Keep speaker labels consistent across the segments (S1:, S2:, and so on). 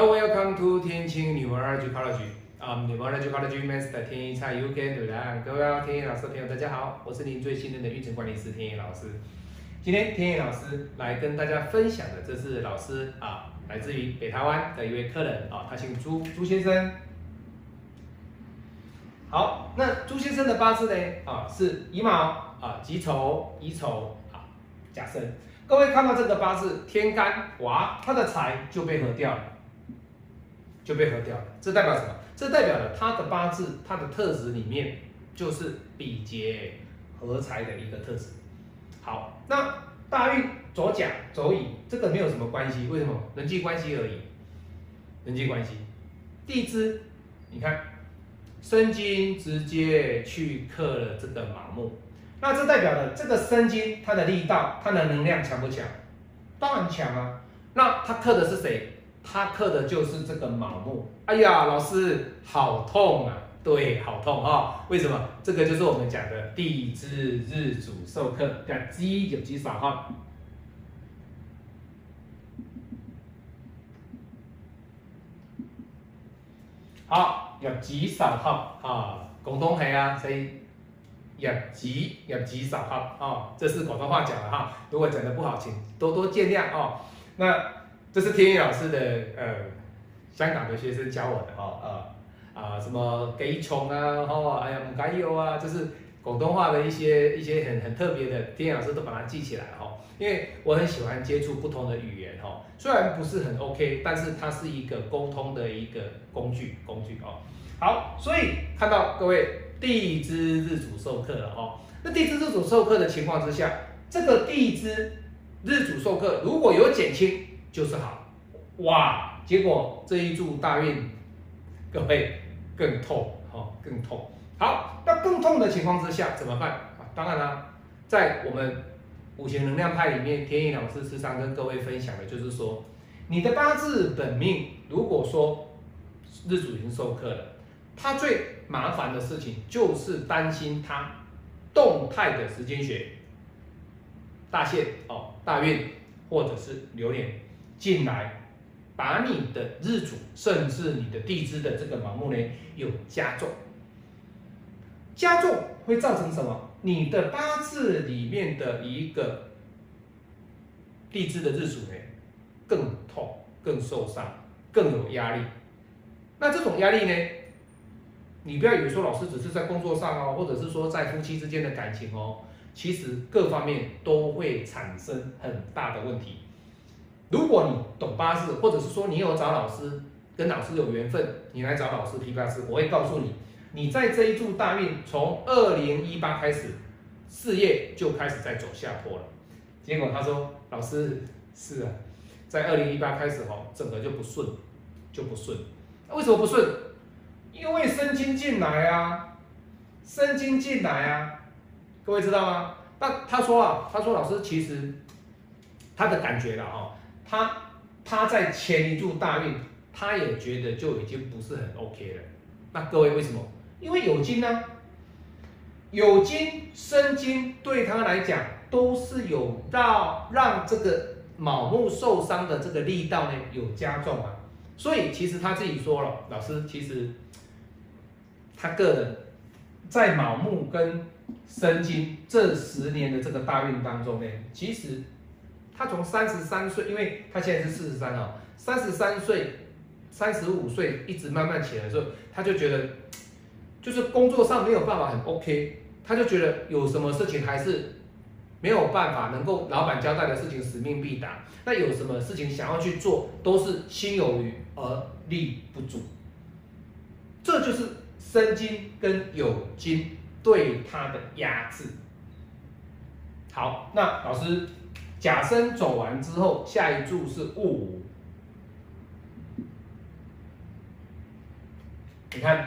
S1: Hello, welcome to 天青 Numerology College. 啊、n u m e r o l o g y College Master 天一菜 You Can Do That。各位天一老师的朋友，大家好，我是您最信任的运程管理师天一老师。今天天一老师来跟大家分享的，这是老师啊，来自于北台湾的一位客人啊，他姓朱，朱先生。好，那朱先生的八字呢？啊，是乙卯啊，己丑、乙丑啊，甲申。各位看到这个八字天干，哇，他的财就被合掉了，就被合掉了。这代表什么？这代表了他的八字，他的特质里面就是比劫合财的一个特质。好，那大运走甲走乙，这个没有什么关系，为什么？人际关系而已，人际关系。地支，你看。申金直接去克了这个卯木，那这代表了这个生金它的力道、它的能量强不强？当然强啊。那它克的是谁？他克的就是这个卯木。哎呀，老师好痛啊！对，好痛啊！为什么？这个就是我们讲的地支日主受克，叫鸡有几少号？好。要极少号啊，广东系啊，所以要极要极少号啊，这是广东话讲的哈。如果讲的不好，请多多见谅哦。那这是天意老师的呃，香港的学生教我的哦，呃啊什么给穷啊，哦哎呀唔该有啊，这是广东话的一些一些很很特别的，天意老师都把它记起来哈。因为我很喜欢接触不同的语言哈，虽然不是很 OK，但是它是一个沟通的一个工具工具哦。好，所以看到各位地支日主授课了哦。那地支日主授课的情况之下，这个地支日主授课如果有减轻就是好，哇！结果这一柱大运，各位更痛哦，更痛。好，那更痛的情况之下怎么办啊？当然啦，在我们五行能量派里面，天意老师时常跟各位分享的就是说，你的八字本命如果说日主已经授课了。他最麻烦的事情就是担心他动态的时间学大限哦大运或者是流年进来，把你的日主甚至你的地支的这个盲目呢有加重，加重会造成什么？你的八字里面的一个地支的日主呢更痛、更受伤、更有压力。那这种压力呢？你不要以为说老师只是在工作上哦，或者是说在夫妻之间的感情哦，其实各方面都会产生很大的问题。如果你懂八字，或者是说你有找老师，跟老师有缘分，你来找老师批八字，我会告诉你，你在这一柱大运从二零一八开始，事业就开始在走下坡了。结果他说，老师是啊，在二零一八开始哦，整个就不顺，就不顺。为什么不顺？因为生金进来啊，生金进来啊，各位知道吗？那他说啊，他说老师其实他的感觉了哦，他他在前一柱大运，他也觉得就已经不是很 OK 了。那各位为什么？因为有金呢，有金生金对他来讲都是有让让这个卯木受伤的这个力道呢有加重啊，所以其实他自己说了，老师其实。他个人在卯木跟申金这十年的这个大运当中呢，其实他从三十三岁，因为他现在是四十三啊，三十三岁、三十五岁一直慢慢起来的时候，他就觉得 就是工作上没有办法很 OK，他就觉得有什么事情还是没有办法能够老板交代的事情使命必达，那有什么事情想要去做都是心有余而力不足，这就是。生金跟有金对他的压制。好，那老师甲申走完之后，下一柱是戊午。你看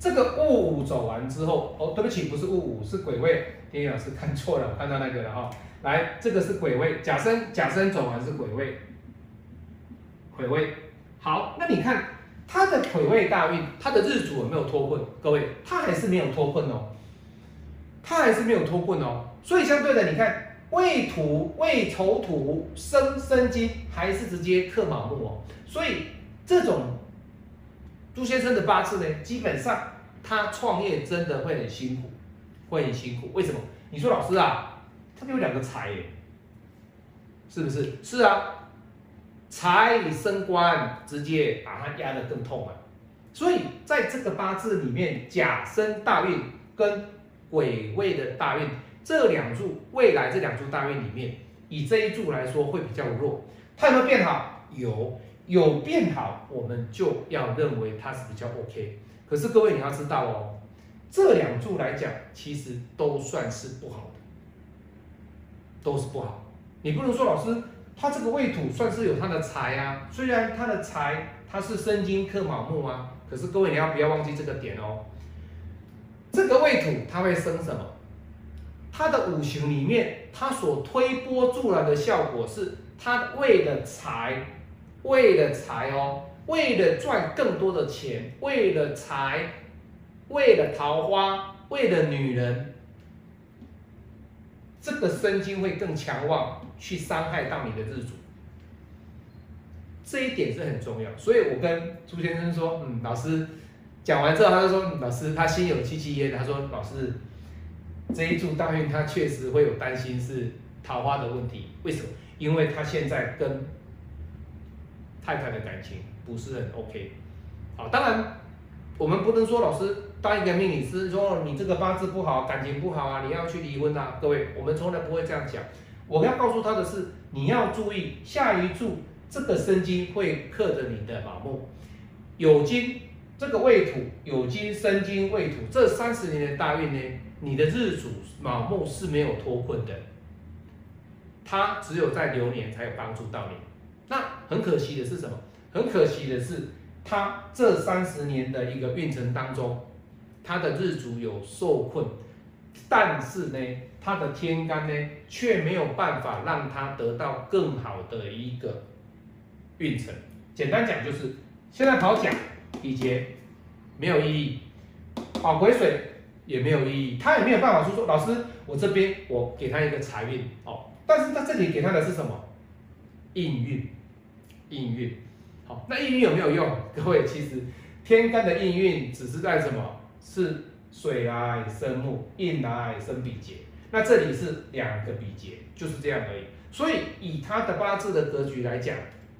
S1: 这个戊午走完之后，哦，对不起，不是戊午，是癸未。天宇老师看错了，我看到那个了哈。来，这个是癸未，甲申甲申走完是癸未，癸未。好，那你看。他的癸未大运，他的日主有没有脱困？各位，他还是没有脱困哦，他还是没有脱困哦。所以相对的，你看未土、未丑土生生金，还是直接克卯木哦。所以这种朱先生的八字呢，基本上他创业真的会很辛苦，会很辛苦。为什么？你说老师啊，他有两个财耶，是不是？是啊，财升官直接把他压得更痛啊。所以在这个八字里面，甲申大运跟癸未的大运这两柱，未来这两柱大运里面，以这一柱来说会比较弱。它有没有变好？有，有变好，我们就要认为它是比较 OK。可是各位你要知道哦，这两柱来讲，其实都算是不好的。都是不好，你不能说老师他这个未土算是有他的财啊，虽然他的财他是生金克卯木啊，可是各位你要不要忘记这个点哦？这个未土它会生什么？它的五行里面，它所推波助澜的效果是，它为了财，为了财哦，为了赚更多的钱，为了财，为了桃花，为了女人。这个生金会更强旺，去伤害到你的日主，这一点是很重要。所以我跟朱先生说，嗯，老师讲完之后，他就说，老师他心有戚戚焉。他说，老师这一柱大运他确实会有担心是桃花的问题。为什么？因为他现在跟太太的感情不是很 OK。好，当然我们不能说老师。当一个命理师说你这个八字不好，感情不好啊，你要去离婚啊！各位，我们从来不会这样讲。我要告诉他的是，你要注意下一柱这个生金会克着你的卯木，有金这个未土，有金生金未土，这三十年的大运呢，你的日主卯木是没有脱困的，它只有在流年才有帮助到你。那很可惜的是什么？很可惜的是，它这三十年的一个运程当中。他的日主有受困，但是呢，他的天干呢却没有办法让它得到更好的一个运程。简单讲就是，现在跑甲比劫没有意义，跑癸水也没有意义，他也没有办法说说老师，我这边我给他一个财运哦，但是他这里给他的是什么？应运，应运。好，那应运有没有用？各位，其实天干的应运只是在什么？是水来生木，印来生比劫，那这里是两个比劫，就是这样而已。所以以他的八字的格局来讲，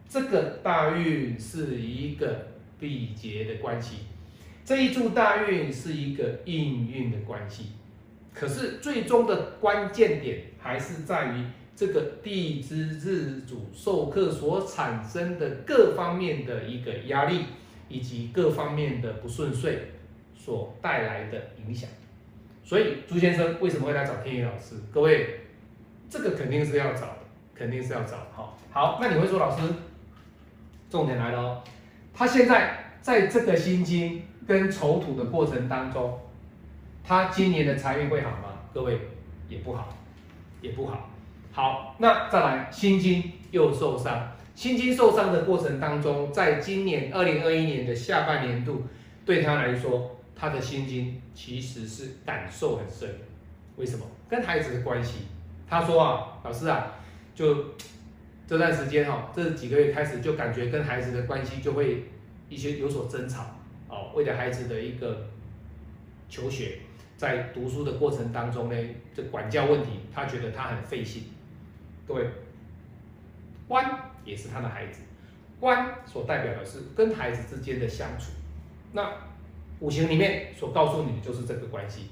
S1: 这个大运是一个比劫的关系，这一柱大运是一个应运的关系。可是最终的关键点还是在于这个地支日主受克所产生的各方面的一个压力，以及各方面的不顺遂。所带来的影响，所以朱先生为什么会来找天宇老师？各位，这个肯定是要找的，肯定是要找的。好，好，那你会说老师，重点来了，他现在在这个辛金跟丑土的过程当中，他今年的财运会好吗？各位，也不好，也不好。好，那再来，辛金又受伤，辛金受伤的过程当中，在今年二零二一年的下半年度，对他来说。他的心经其实是感受很深，为什么？跟孩子的关系。他说啊，老师啊，就这段时间哈，这几个月开始就感觉跟孩子的关系就会一些有所争吵哦。为了孩子的一个求学，在读书的过程当中呢，这管教问题，他觉得他很费心。各位，官也是他的孩子，官所代表的是跟孩子之间的相处。那五行里面所告诉你的就是这个关系。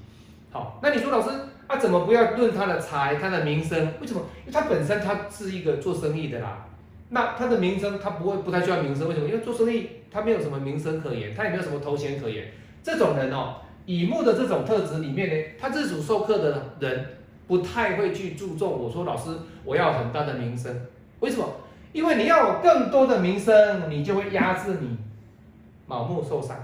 S1: 好，那你说老师他，怎么不要论他的财、他的名声？为什么？因为他本身他是一个做生意的啦。那他的名声他不会不太需要名声，为什么？因为做生意他没有什么名声可言，他也没有什么头衔可言。这种人哦，乙木的这种特质里面呢，他自主授课的人不太会去注重。我说老师，我要很大的名声，为什么？因为你要有更多的名声，你就会压制你盲目受伤。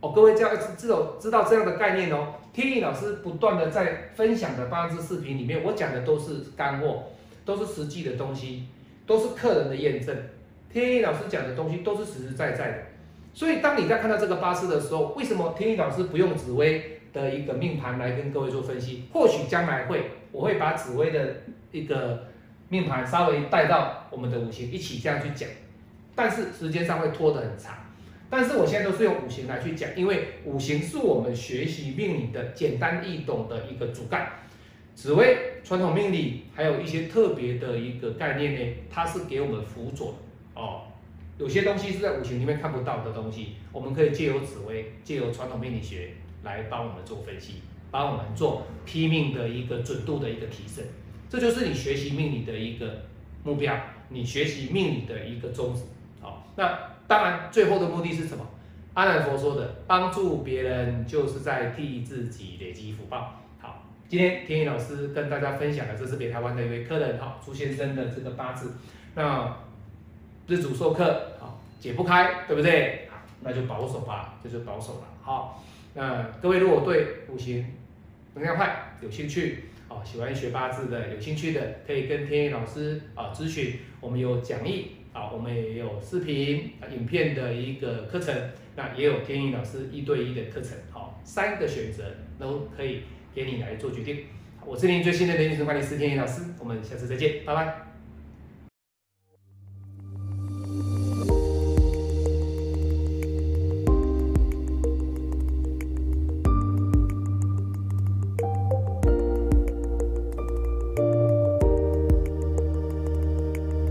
S1: 哦，各位这样知道知道这样的概念哦。天意老师不断的在分享的八字视频里面，我讲的都是干货，都是实际的东西，都是客人的验证。天意老师讲的东西都是实实在在的。所以当你在看到这个八字的时候，为什么天意老师不用紫薇的一个命盘来跟各位做分析？或许将来会，我会把紫薇的一个命盘稍微带到我们的五行一起这样去讲。但是时间上会拖得很长。但是我现在都是用五行来去讲，因为五行是我们学习命理的简单易懂的一个主干。紫薇传统命理还有一些特别的一个概念呢，它是给我们辅佐哦。有些东西是在五行里面看不到的东西，我们可以借由紫薇，借由传统命理学来帮我们做分析，帮我们做批命的一个准度的一个提升。这就是你学习命理的一个目标，你学习命理的一个宗旨。好，那当然最后的目的是什么？阿难佛说的，帮助别人就是在替自己累积福报。好，今天天意老师跟大家分享的，这是北台湾的一位客人，哈，朱先生的这个八字。那日主授课，好解不开，对不对？那就保守吧，就是保守了。好，那各位如果对五行能量派有兴趣，哦，喜欢学八字的，有兴趣的，可以跟天意老师啊咨询。我们有讲义啊，我们也有视频、影片的一个课程，那也有天宇老师一对一的课程。好，三个选择都可以给你来做决定。我是您最新的人生管理师天宇老师，我们下次再见，拜拜。